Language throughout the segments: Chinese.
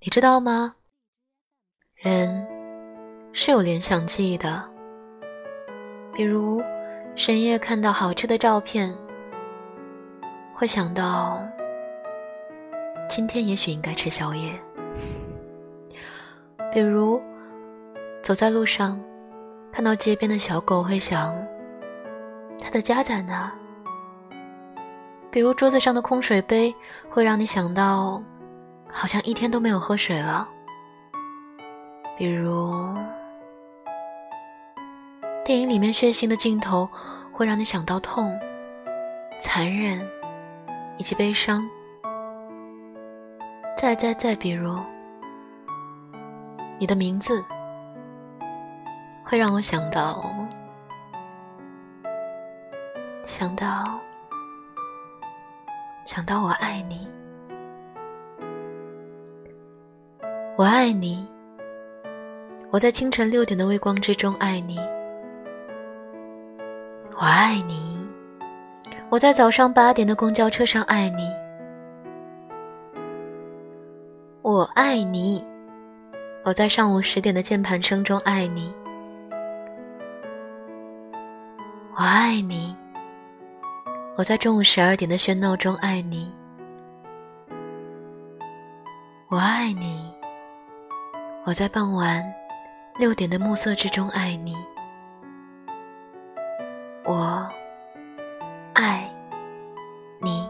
你知道吗？人是有联想记忆的，比如深夜看到好吃的照片，会想到今天也许应该吃宵夜；比如走在路上看到街边的小狗，会想它的家在哪；比如桌子上的空水杯，会让你想到。好像一天都没有喝水了。比如，电影里面血腥的镜头会让你想到痛、残忍以及悲伤。再再再，比如，你的名字会让我想到，想到，想到我爱你。我爱你，我在清晨六点的微光之中爱你。我爱你，我在早上八点的公交车上爱你。我爱你，我在上午十点的键盘声中爱你。我爱你，我在中午十二点的喧闹中爱你。我爱你。我在傍晚六点的暮色之中爱你，我爱你，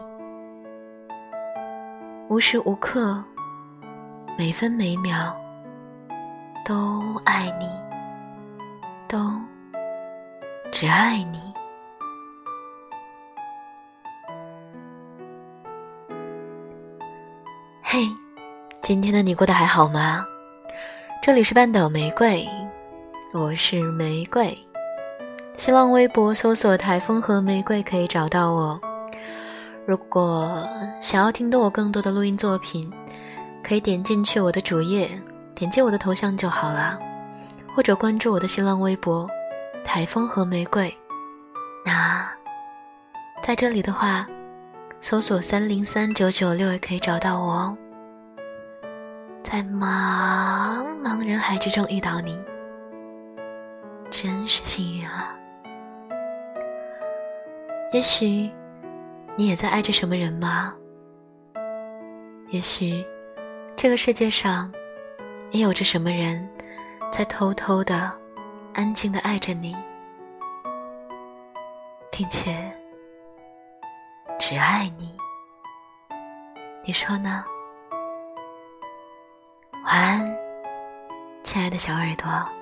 无时无刻、每分每秒都爱你，都只爱你。嘿，今天的你过得还好吗？这里是半岛玫瑰，我是玫瑰。新浪微博搜索“台风和玫瑰”可以找到我。如果想要听到我更多的录音作品，可以点进去我的主页，点击我的头像就好了，或者关注我的新浪微博“台风和玫瑰”。那在这里的话，搜索三零三九九六也可以找到我哦。在茫茫人海之中遇到你，真是幸运啊！也许你也在爱着什么人吧？也许这个世界上也有着什么人在偷偷的、安静的爱着你，并且只爱你。你说呢？晚安，亲爱的小耳朵。